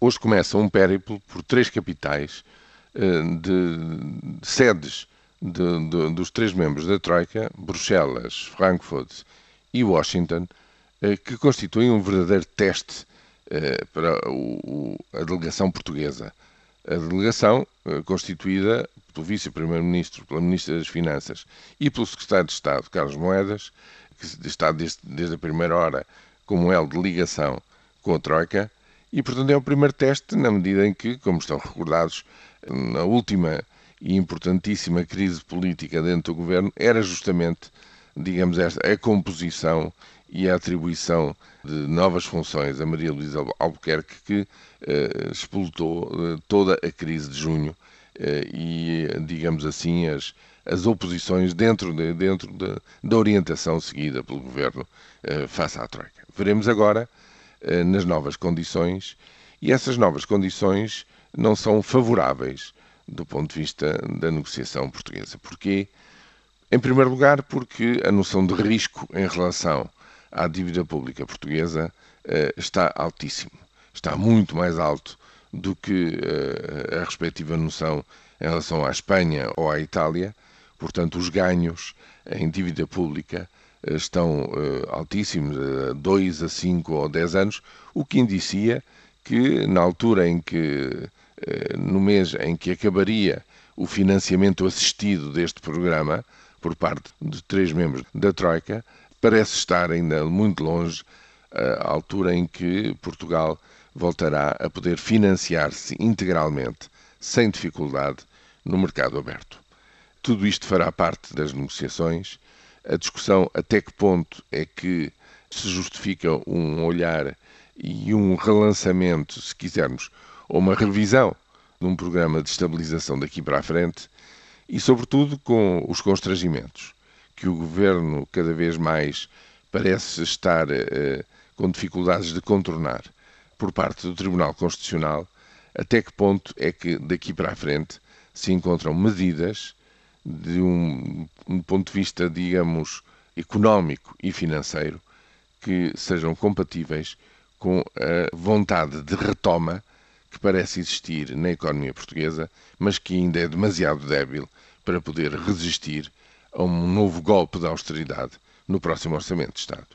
hoje começa um périplo por três capitais eh, de sedes de, de, dos três membros da Troika, Bruxelas, Frankfurt e Washington, eh, que constituem um verdadeiro teste eh, para a delegação portuguesa. A delegação, constituída pelo Vice-Primeiro-Ministro, pela Ministra das Finanças e pelo Secretário de Estado, Carlos Moedas, que está desde, desde a primeira hora como elo de ligação com a Troika, e, portanto, é o primeiro teste na medida em que, como estão recordados, na última e importantíssima crise política dentro do governo era justamente, digamos, esta, a composição e a atribuição de novas funções a Maria Luísa Albuquerque que eh, eh, toda a crise de junho eh, e, digamos assim, as, as oposições dentro, de, dentro de, da orientação seguida pelo governo eh, face à Troika. Veremos agora nas novas condições e essas novas condições não são favoráveis do ponto de vista da negociação portuguesa. Porquê? Em primeiro lugar, porque a noção de risco em relação à dívida pública portuguesa eh, está altíssimo. Está muito mais alto do que eh, a respectiva noção em relação à Espanha ou à Itália. Portanto, os ganhos em dívida pública eh, estão altíssimos, 2 a 5 ou 10 anos, o que indicia que na altura em que eh, no mês em que acabaria o financiamento assistido deste programa por parte de três membros da Troika, parece estar ainda muito longe a altura em que Portugal voltará a poder financiar-se integralmente, sem dificuldade, no mercado aberto. Tudo isto fará parte das negociações. A discussão até que ponto é que se justifica um olhar e um relançamento, se quisermos, ou uma revisão de um programa de estabilização daqui para a frente e, sobretudo, com os constrangimentos que o governo cada vez mais parece estar eh, com dificuldades de contornar por parte do Tribunal Constitucional, até que ponto é que daqui para a frente se encontram medidas de um, um ponto de vista, digamos, económico e financeiro que sejam compatíveis com a vontade de retoma que parece existir na economia portuguesa, mas que ainda é demasiado débil para poder resistir a um novo golpe de austeridade no próximo Orçamento de Estado.